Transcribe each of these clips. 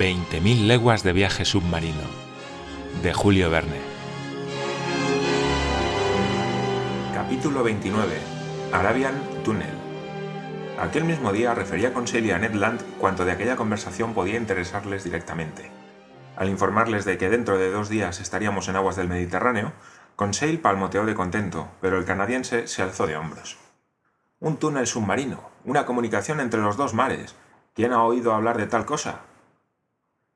20.000 leguas de viaje submarino de Julio Verne. Capítulo 29. Arabian Tunnel. Aquel mismo día refería con Celia a Ned Land cuanto de aquella conversación podía interesarles directamente. Al informarles de que dentro de dos días estaríamos en aguas del Mediterráneo, Conseil palmoteó de contento, pero el canadiense se alzó de hombros. Un túnel submarino, una comunicación entre los dos mares. ¿Quién ha oído hablar de tal cosa?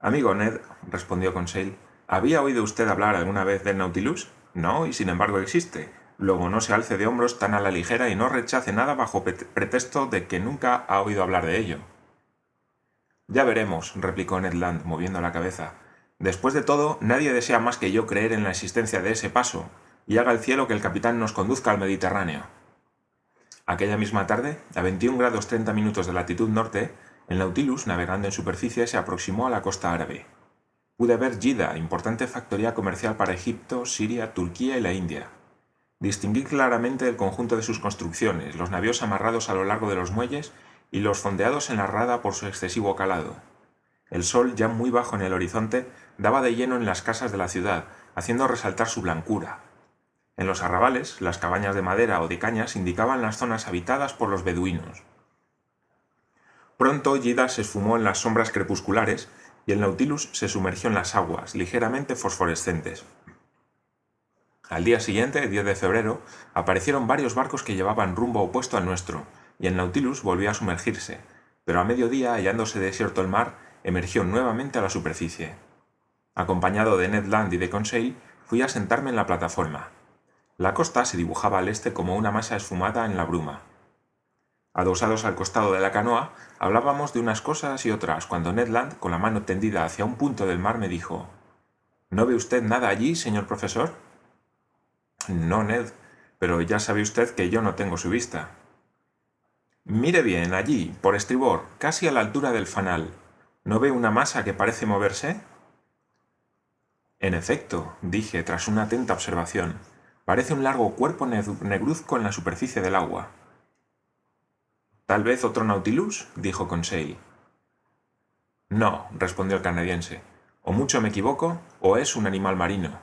Amigo Ned, respondió Conseil, ¿había oído usted hablar alguna vez del Nautilus? No, y sin embargo existe. Luego no se alce de hombros tan a la ligera y no rechace nada bajo pretexto de que nunca ha oído hablar de ello. Ya veremos, replicó Ned Land, moviendo la cabeza. Después de todo, nadie desea más que yo creer en la existencia de ese paso, y haga el cielo que el capitán nos conduzca al Mediterráneo. Aquella misma tarde, a 21 grados 30 minutos de latitud norte, el Nautilus, navegando en superficie, se aproximó a la costa árabe. Pude ver Yida, importante factoría comercial para Egipto, Siria, Turquía y la India. Distinguí claramente el conjunto de sus construcciones, los navíos amarrados a lo largo de los muelles y los fondeados en la rada por su excesivo calado. El sol, ya muy bajo en el horizonte, daba de lleno en las casas de la ciudad, haciendo resaltar su blancura. En los arrabales, las cabañas de madera o de cañas indicaban las zonas habitadas por los beduinos. Pronto Yida se esfumó en las sombras crepusculares y el Nautilus se sumergió en las aguas, ligeramente fosforescentes. Al día siguiente, 10 de febrero, aparecieron varios barcos que llevaban rumbo opuesto al nuestro, y el Nautilus volvió a sumergirse, pero a mediodía, hallándose desierto el mar, emergió nuevamente a la superficie. Acompañado de Ned Land y de Conseil, fui a sentarme en la plataforma. La costa se dibujaba al este como una masa esfumada en la bruma. Adosados al costado de la canoa, hablábamos de unas cosas y otras, cuando Ned Land, con la mano tendida hacia un punto del mar, me dijo ¿No ve usted nada allí, señor profesor? No, Ned, pero ya sabe usted que yo no tengo su vista. Mire bien, allí, por estribor, casi a la altura del fanal. ¿No ve una masa que parece moverse? En efecto, dije tras una atenta observación, parece un largo cuerpo negruzco en la superficie del agua. ¿Tal vez otro Nautilus? dijo Conseil. No, respondió el canadiense. O mucho me equivoco, o es un animal marino.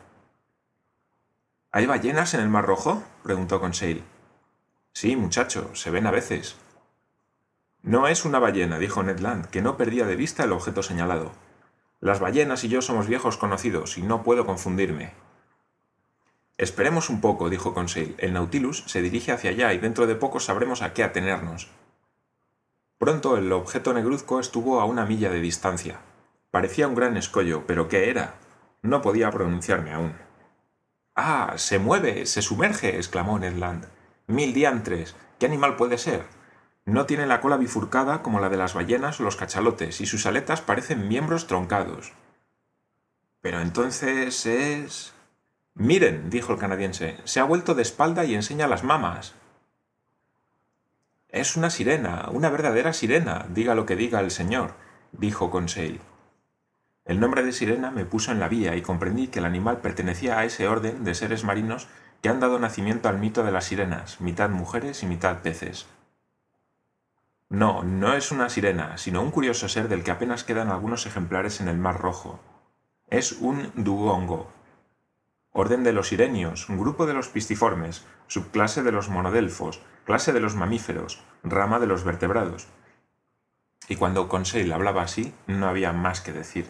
¿Hay ballenas en el Mar Rojo? preguntó Conseil. Sí, muchacho, se ven a veces. No es una ballena, dijo Ned Land, que no perdía de vista el objeto señalado. Las ballenas y yo somos viejos conocidos, y no puedo confundirme. Esperemos un poco, dijo Conseil. El Nautilus se dirige hacia allá y dentro de poco sabremos a qué atenernos. Pronto el objeto negruzco estuvo a una milla de distancia. Parecía un gran escollo, pero ¿qué era? No podía pronunciarme aún. ¡Ah! ¡Se mueve! ¡Se sumerge! exclamó Ned Land. ¡Mil diantres! ¿Qué animal puede ser? No tiene la cola bifurcada como la de las ballenas o los cachalotes, y sus aletas parecen miembros troncados. Pero entonces es. Miren, dijo el canadiense, se ha vuelto de espalda y enseña las mamas. Es una sirena, una verdadera sirena, diga lo que diga el señor, dijo Conseil. El nombre de sirena me puso en la vía y comprendí que el animal pertenecía a ese orden de seres marinos que han dado nacimiento al mito de las sirenas, mitad mujeres y mitad peces. No, no es una sirena, sino un curioso ser del que apenas quedan algunos ejemplares en el Mar Rojo. Es un dugongo. Orden de los sirenios, grupo de los pistiformes, subclase de los monodelfos, clase de los mamíferos, rama de los vertebrados. Y cuando Conseil hablaba así, no había más que decir.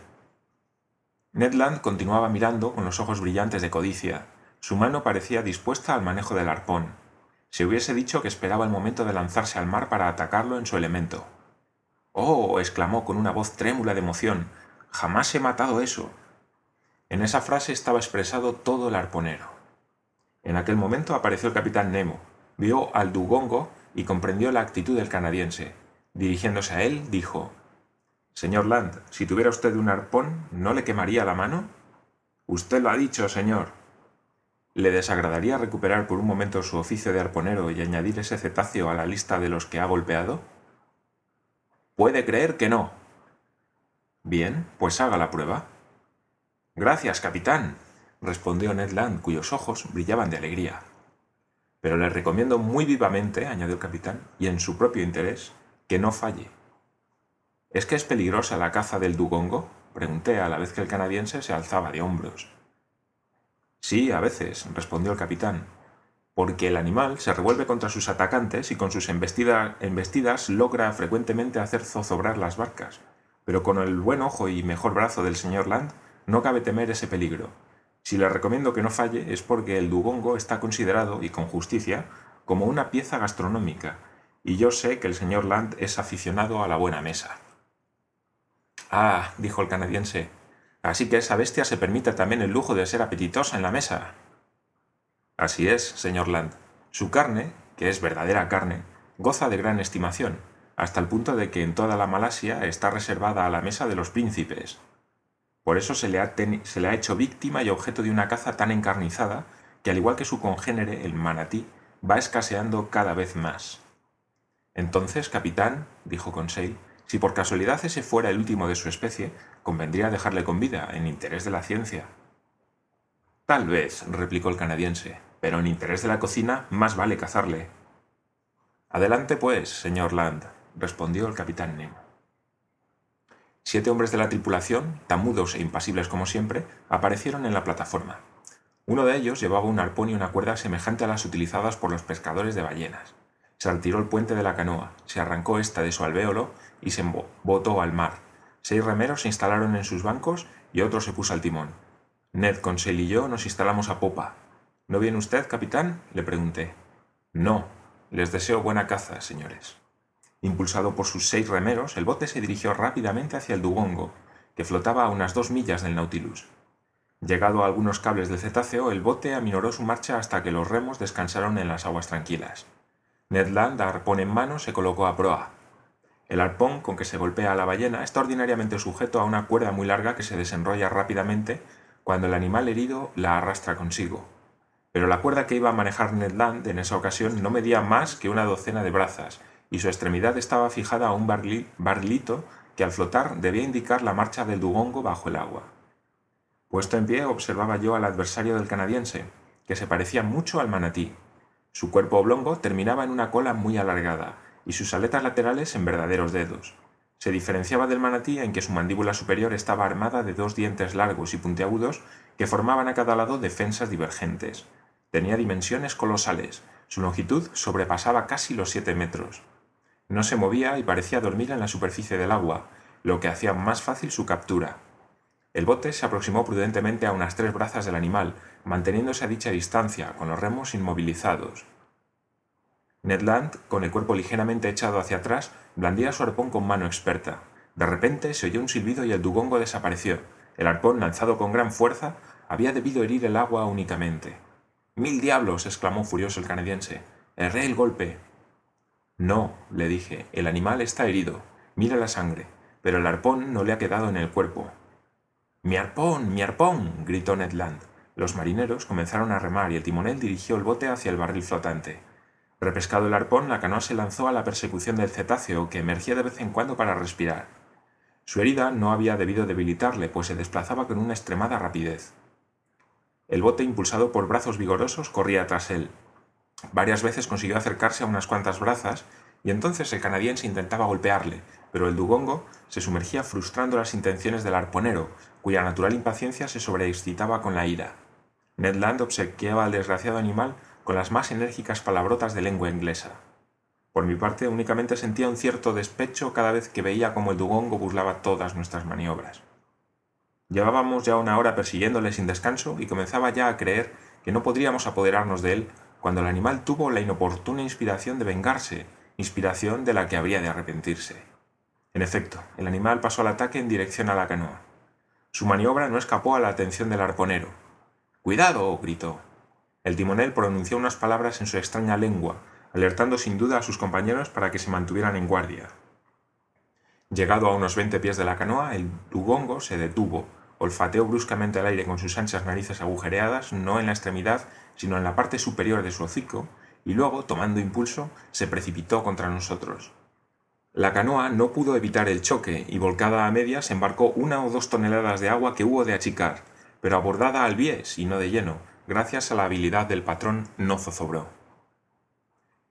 Ned Land continuaba mirando con los ojos brillantes de codicia. Su mano parecía dispuesta al manejo del arpón. Se hubiese dicho que esperaba el momento de lanzarse al mar para atacarlo en su elemento. ¡Oh! exclamó con una voz trémula de emoción. Jamás he matado eso. En esa frase estaba expresado todo el arponero. En aquel momento apareció el capitán Nemo, vio al dugongo y comprendió la actitud del canadiense. Dirigiéndose a él, dijo Señor Land, si tuviera usted un arpón, ¿no le quemaría la mano? Usted lo ha dicho, señor. ¿Le desagradaría recuperar por un momento su oficio de arponero y añadir ese cetáceo a la lista de los que ha golpeado? Puede creer que no. Bien, pues haga la prueba. Gracias, capitán, respondió Ned Land, cuyos ojos brillaban de alegría. Pero le recomiendo muy vivamente, añadió el capitán, y en su propio interés, que no falle. ¿Es que es peligrosa la caza del dugongo? pregunté a la vez que el canadiense se alzaba de hombros. Sí, a veces, respondió el capitán, porque el animal se revuelve contra sus atacantes y con sus embestidas logra frecuentemente hacer zozobrar las barcas, pero con el buen ojo y mejor brazo del señor Land no cabe temer ese peligro. Si le recomiendo que no falle es porque el dugongo está considerado, y con justicia, como una pieza gastronómica, y yo sé que el señor Land es aficionado a la buena mesa. Ah, dijo el canadiense, así que esa bestia se permite también el lujo de ser apetitosa en la mesa. Así es, señor Land. Su carne, que es verdadera carne, goza de gran estimación, hasta el punto de que en toda la Malasia está reservada a la mesa de los príncipes. Por eso se le, ha se le ha hecho víctima y objeto de una caza tan encarnizada que, al igual que su congénere, el manatí, va escaseando cada vez más. Entonces, capitán, dijo Conseil, si por casualidad ese fuera el último de su especie, convendría dejarle con vida, en interés de la ciencia. Tal vez, replicó el canadiense, pero en interés de la cocina más vale cazarle. Adelante, pues, señor Land, respondió el capitán Nemo. Siete hombres de la tripulación, tan mudos e impasibles como siempre, aparecieron en la plataforma. Uno de ellos llevaba un arpón y una cuerda semejante a las utilizadas por los pescadores de ballenas. Se retiró el puente de la canoa, se arrancó ésta de su alvéolo y se botó al mar. Seis remeros se instalaron en sus bancos y otro se puso al timón. Ned, Conseil y yo nos instalamos a popa. ¿No viene usted, capitán? le pregunté. No. Les deseo buena caza, señores. Impulsado por sus seis remeros, el bote se dirigió rápidamente hacia el Dugongo, que flotaba a unas dos millas del Nautilus. Llegado a algunos cables del cetáceo, el bote aminoró su marcha hasta que los remos descansaron en las aguas tranquilas. Ned Land, arpón en mano, se colocó a proa. El arpón con que se golpea a la ballena está ordinariamente sujeto a una cuerda muy larga que se desenrolla rápidamente cuando el animal herido la arrastra consigo. Pero la cuerda que iba a manejar Ned Land en esa ocasión no medía más que una docena de brazas, y su extremidad estaba fijada a un barrilito que al flotar debía indicar la marcha del dugongo bajo el agua. Puesto en pie observaba yo al adversario del canadiense, que se parecía mucho al manatí. Su cuerpo oblongo terminaba en una cola muy alargada y sus aletas laterales en verdaderos dedos. Se diferenciaba del manatí en que su mandíbula superior estaba armada de dos dientes largos y puntiagudos que formaban a cada lado defensas divergentes. Tenía dimensiones colosales. Su longitud sobrepasaba casi los siete metros. No se movía y parecía dormir en la superficie del agua, lo que hacía más fácil su captura. El bote se aproximó prudentemente a unas tres brazas del animal, manteniéndose a dicha distancia, con los remos inmovilizados. Ned Land, con el cuerpo ligeramente echado hacia atrás, blandía su arpón con mano experta. De repente se oyó un silbido y el dugongo desapareció. El arpón, lanzado con gran fuerza, había debido herir el agua únicamente. ¡Mil diablos! exclamó furioso el canadiense. Erré el golpe. No, le dije, el animal está herido. Mira la sangre, pero el arpón no le ha quedado en el cuerpo. ¡Mi arpón! ¡Mi arpón! gritó Ned Land. Los marineros comenzaron a remar y el timonel dirigió el bote hacia el barril flotante. Repescado el arpón, la canoa se lanzó a la persecución del cetáceo, que emergía de vez en cuando para respirar. Su herida no había debido debilitarle, pues se desplazaba con una extremada rapidez. El bote, impulsado por brazos vigorosos, corría tras él. Varias veces consiguió acercarse a unas cuantas brazas y entonces el canadiense intentaba golpearle, pero el dugongo se sumergía frustrando las intenciones del arponero, cuya natural impaciencia se sobreexcitaba con la ira. Ned Land obsequiaba al desgraciado animal con las más enérgicas palabrotas de lengua inglesa. Por mi parte, únicamente sentía un cierto despecho cada vez que veía cómo el dugongo burlaba todas nuestras maniobras. Llevábamos ya una hora persiguiéndole sin descanso y comenzaba ya a creer que no podríamos apoderarnos de él cuando el animal tuvo la inoportuna inspiración de vengarse, inspiración de la que habría de arrepentirse. En efecto, el animal pasó al ataque en dirección a la canoa. Su maniobra no escapó a la atención del arponero. ¡Cuidado! gritó. El timonel pronunció unas palabras en su extraña lengua, alertando sin duda a sus compañeros para que se mantuvieran en guardia. Llegado a unos veinte pies de la canoa, el dugongo se detuvo, olfateó bruscamente el aire con sus anchas narices agujereadas, no en la extremidad, sino en la parte superior de su hocico, y luego, tomando impulso, se precipitó contra nosotros. La canoa no pudo evitar el choque y volcada a medias embarcó una o dos toneladas de agua que hubo de achicar, pero abordada al bies y no de lleno, gracias a la habilidad del patrón, no zozobró.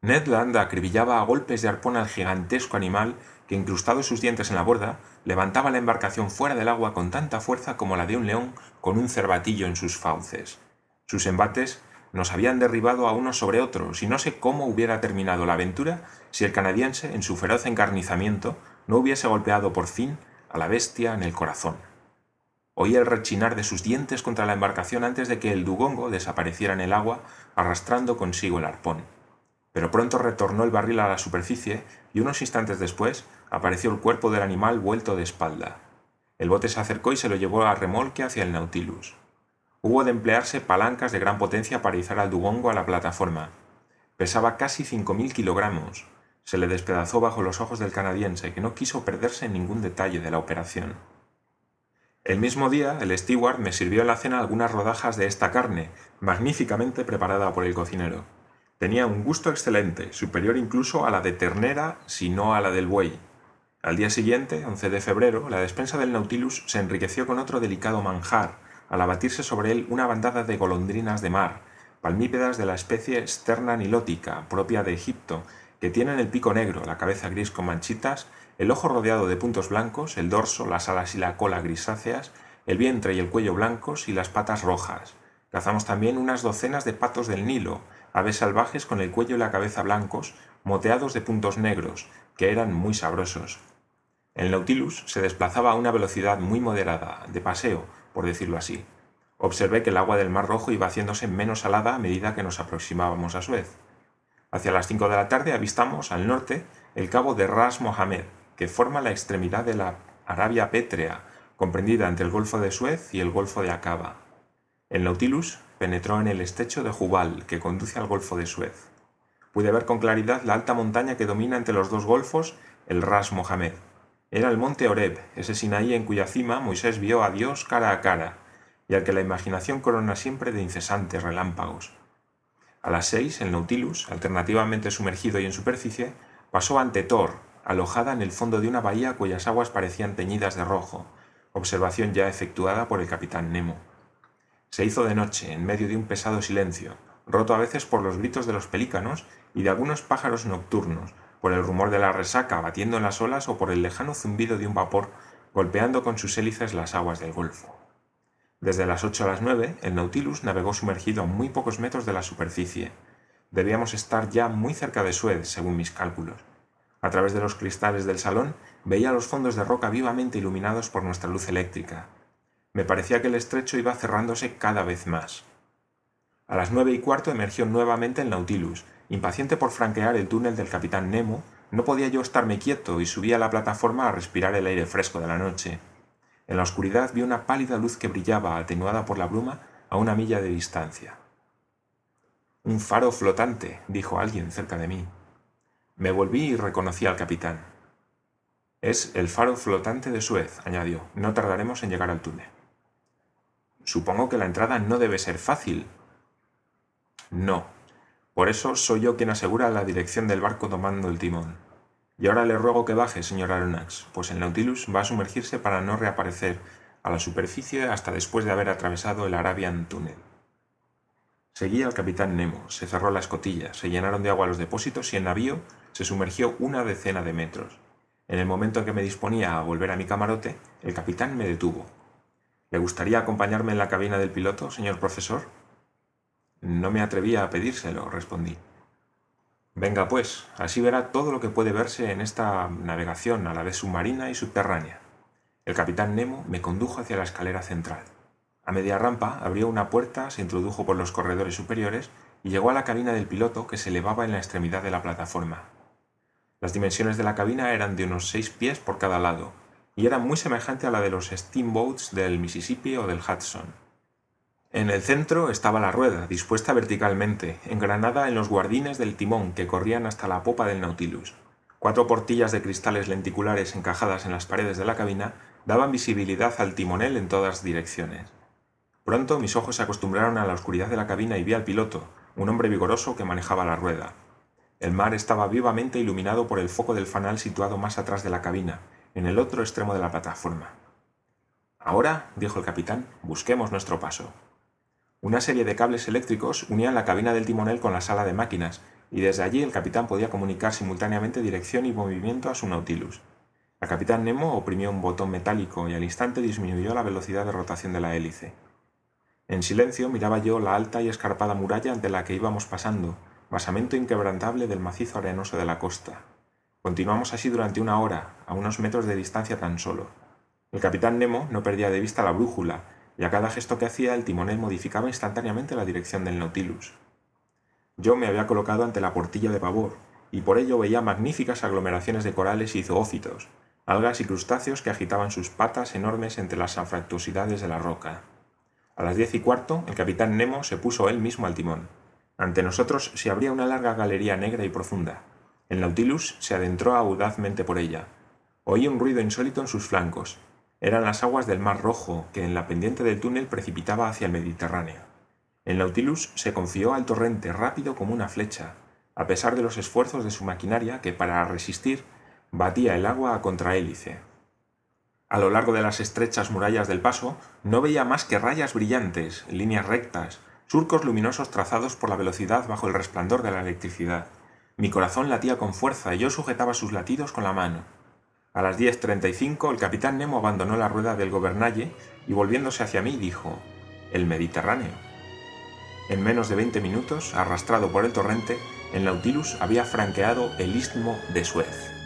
Ned Land acribillaba a golpes de arpón al gigantesco animal que incrustado sus dientes en la borda, levantaba la embarcación fuera del agua con tanta fuerza como la de un león con un cervatillo en sus fauces. Sus embates nos habían derribado a unos sobre otros y no sé cómo hubiera terminado la aventura si el canadiense, en su feroz encarnizamiento, no hubiese golpeado por fin a la bestia en el corazón. Oí el rechinar de sus dientes contra la embarcación antes de que el dugongo desapareciera en el agua, arrastrando consigo el arpón. Pero pronto retornó el barril a la superficie y unos instantes después apareció el cuerpo del animal vuelto de espalda. El bote se acercó y se lo llevó a remolque hacia el Nautilus. Hubo de emplearse palancas de gran potencia para izar al dugongo a la plataforma. Pesaba casi cinco mil kilogramos. Se le despedazó bajo los ojos del canadiense, que no quiso perderse en ningún detalle de la operación. El mismo día, el steward me sirvió en la cena algunas rodajas de esta carne, magníficamente preparada por el cocinero. Tenía un gusto excelente, superior incluso a la de ternera, si no a la del buey. Al día siguiente, 11 de febrero, la despensa del Nautilus se enriqueció con otro delicado manjar, al abatirse sobre él una bandada de golondrinas de mar, palmípedas de la especie Sterna nilótica, propia de Egipto, que tienen el pico negro, la cabeza gris con manchitas el ojo rodeado de puntos blancos, el dorso, las alas y la cola grisáceas, el vientre y el cuello blancos y las patas rojas. Cazamos también unas docenas de patos del Nilo, aves salvajes con el cuello y la cabeza blancos, moteados de puntos negros, que eran muy sabrosos. El Nautilus se desplazaba a una velocidad muy moderada, de paseo, por decirlo así. Observé que el agua del Mar Rojo iba haciéndose menos salada a medida que nos aproximábamos a Suez. Hacia las cinco de la tarde avistamos, al norte, el cabo de Ras Mohamed, que forma la extremidad de la Arabia pétrea, comprendida entre el Golfo de Suez y el Golfo de Acaba. El Nautilus penetró en el estrecho de Jubal, que conduce al Golfo de Suez. Pude ver con claridad la alta montaña que domina entre los dos golfos, el Ras Mohamed. Era el monte Oreb, ese Sinaí en cuya cima Moisés vio a Dios cara a cara, y al que la imaginación corona siempre de incesantes relámpagos. A las seis, el Nautilus, alternativamente sumergido y en superficie, pasó ante Thor, alojada en el fondo de una bahía cuyas aguas parecían teñidas de rojo, observación ya efectuada por el capitán Nemo. Se hizo de noche, en medio de un pesado silencio, roto a veces por los gritos de los pelícanos y de algunos pájaros nocturnos, por el rumor de la resaca batiendo en las olas o por el lejano zumbido de un vapor golpeando con sus hélices las aguas del Golfo. Desde las ocho a las nueve, el Nautilus navegó sumergido a muy pocos metros de la superficie. Debíamos estar ya muy cerca de Suez, según mis cálculos. A través de los cristales del salón veía los fondos de roca vivamente iluminados por nuestra luz eléctrica. Me parecía que el estrecho iba cerrándose cada vez más. A las nueve y cuarto emergió nuevamente el Nautilus. Impaciente por franquear el túnel del capitán Nemo, no podía yo estarme quieto y subí a la plataforma a respirar el aire fresco de la noche. En la oscuridad vi una pálida luz que brillaba, atenuada por la bruma, a una milla de distancia. Un faro flotante, dijo alguien cerca de mí. Me volví y reconocí al capitán. Es el faro flotante de Suez, añadió. No tardaremos en llegar al túnel. Supongo que la entrada no debe ser fácil. No. Por eso soy yo quien asegura la dirección del barco tomando el timón. Y ahora le ruego que baje, señor Aronnax, pues el Nautilus va a sumergirse para no reaparecer a la superficie hasta después de haber atravesado el Arabian Tunnel. Seguía al capitán Nemo, se cerró la escotilla, se llenaron de agua los depósitos y el navío se sumergió una decena de metros. En el momento en que me disponía a volver a mi camarote, el capitán me detuvo. ¿Le gustaría acompañarme en la cabina del piloto, señor profesor? No me atrevía a pedírselo, respondí. Venga, pues, así verá todo lo que puede verse en esta navegación a la vez submarina y subterránea. El capitán Nemo me condujo hacia la escalera central. A media rampa abrió una puerta, se introdujo por los corredores superiores y llegó a la cabina del piloto que se elevaba en la extremidad de la plataforma. Las dimensiones de la cabina eran de unos seis pies por cada lado, y era muy semejante a la de los steamboats del Mississippi o del Hudson. En el centro estaba la rueda, dispuesta verticalmente, engranada en los guardines del timón que corrían hasta la popa del Nautilus. Cuatro portillas de cristales lenticulares encajadas en las paredes de la cabina daban visibilidad al timonel en todas direcciones. Pronto mis ojos se acostumbraron a la oscuridad de la cabina y vi al piloto, un hombre vigoroso que manejaba la rueda. El mar estaba vivamente iluminado por el foco del fanal situado más atrás de la cabina, en el otro extremo de la plataforma. Ahora, dijo el capitán, busquemos nuestro paso. Una serie de cables eléctricos unían la cabina del timonel con la sala de máquinas, y desde allí el capitán podía comunicar simultáneamente dirección y movimiento a su Nautilus. La capitán Nemo oprimió un botón metálico y al instante disminuyó la velocidad de rotación de la hélice. En silencio miraba yo la alta y escarpada muralla ante la que íbamos pasando, basamento inquebrantable del macizo arenoso de la costa. Continuamos así durante una hora, a unos metros de distancia tan solo. El capitán Nemo no perdía de vista la brújula, y a cada gesto que hacía el timonel modificaba instantáneamente la dirección del Nautilus. Yo me había colocado ante la portilla de pavor, y por ello veía magníficas aglomeraciones de corales y zoófitos, algas y crustáceos que agitaban sus patas enormes entre las anfractuosidades de la roca. A las diez y cuarto, el capitán Nemo se puso él mismo al timón. Ante nosotros se abría una larga galería negra y profunda. El Nautilus se adentró audazmente por ella. Oí un ruido insólito en sus flancos. Eran las aguas del Mar Rojo que en la pendiente del túnel precipitaba hacia el Mediterráneo. El Nautilus se confió al torrente rápido como una flecha, a pesar de los esfuerzos de su maquinaria que, para resistir, batía el agua a contrahélice. A lo largo de las estrechas murallas del paso no veía más que rayas brillantes, líneas rectas, surcos luminosos trazados por la velocidad bajo el resplandor de la electricidad. Mi corazón latía con fuerza y yo sujetaba sus latidos con la mano. A las 10.35 el capitán Nemo abandonó la rueda del gobernalle y volviéndose hacia mí dijo, el Mediterráneo. En menos de 20 minutos, arrastrado por el torrente, el Nautilus había franqueado el istmo de Suez.